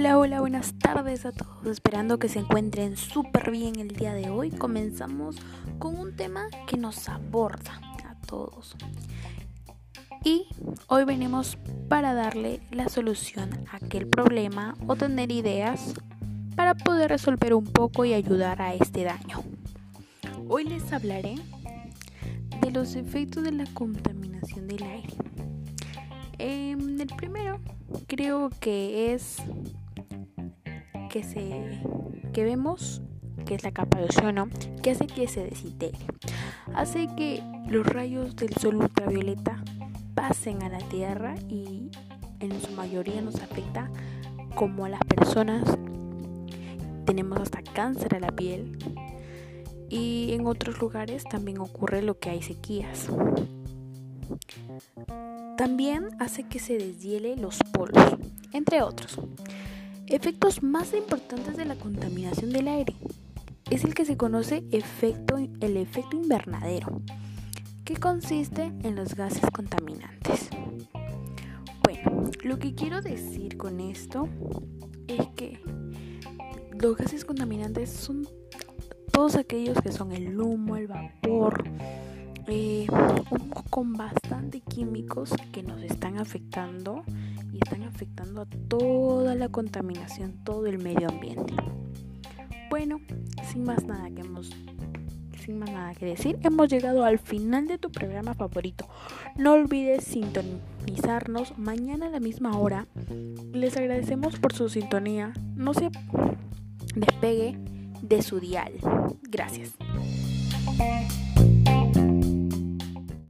Hola, hola, buenas tardes a todos. Esperando que se encuentren súper bien el día de hoy. Comenzamos con un tema que nos aborda a todos. Y hoy venimos para darle la solución a aquel problema o tener ideas para poder resolver un poco y ayudar a este daño. Hoy les hablaré de los efectos de la contaminación del aire. Em, el primero creo que es que se que vemos que es la capa de ozono que hace que se desintegre. Hace que los rayos del sol ultravioleta pasen a la tierra y en su mayoría nos afecta como a las personas. Tenemos hasta cáncer a la piel. Y en otros lugares también ocurre lo que hay sequías. También hace que se deshiele los polos, entre otros. Efectos más importantes de la contaminación del aire es el que se conoce efecto, el efecto invernadero, que consiste en los gases contaminantes. Bueno, lo que quiero decir con esto es que los gases contaminantes son todos aquellos que son el humo, el vapor, eh, con bastante químicos que nos están afectando afectando a toda la contaminación, todo el medio ambiente. Bueno, sin más nada que hemos sin más nada que decir, hemos llegado al final de tu programa favorito. No olvides sintonizarnos mañana a la misma hora. Les agradecemos por su sintonía. No se despegue de su dial. Gracias.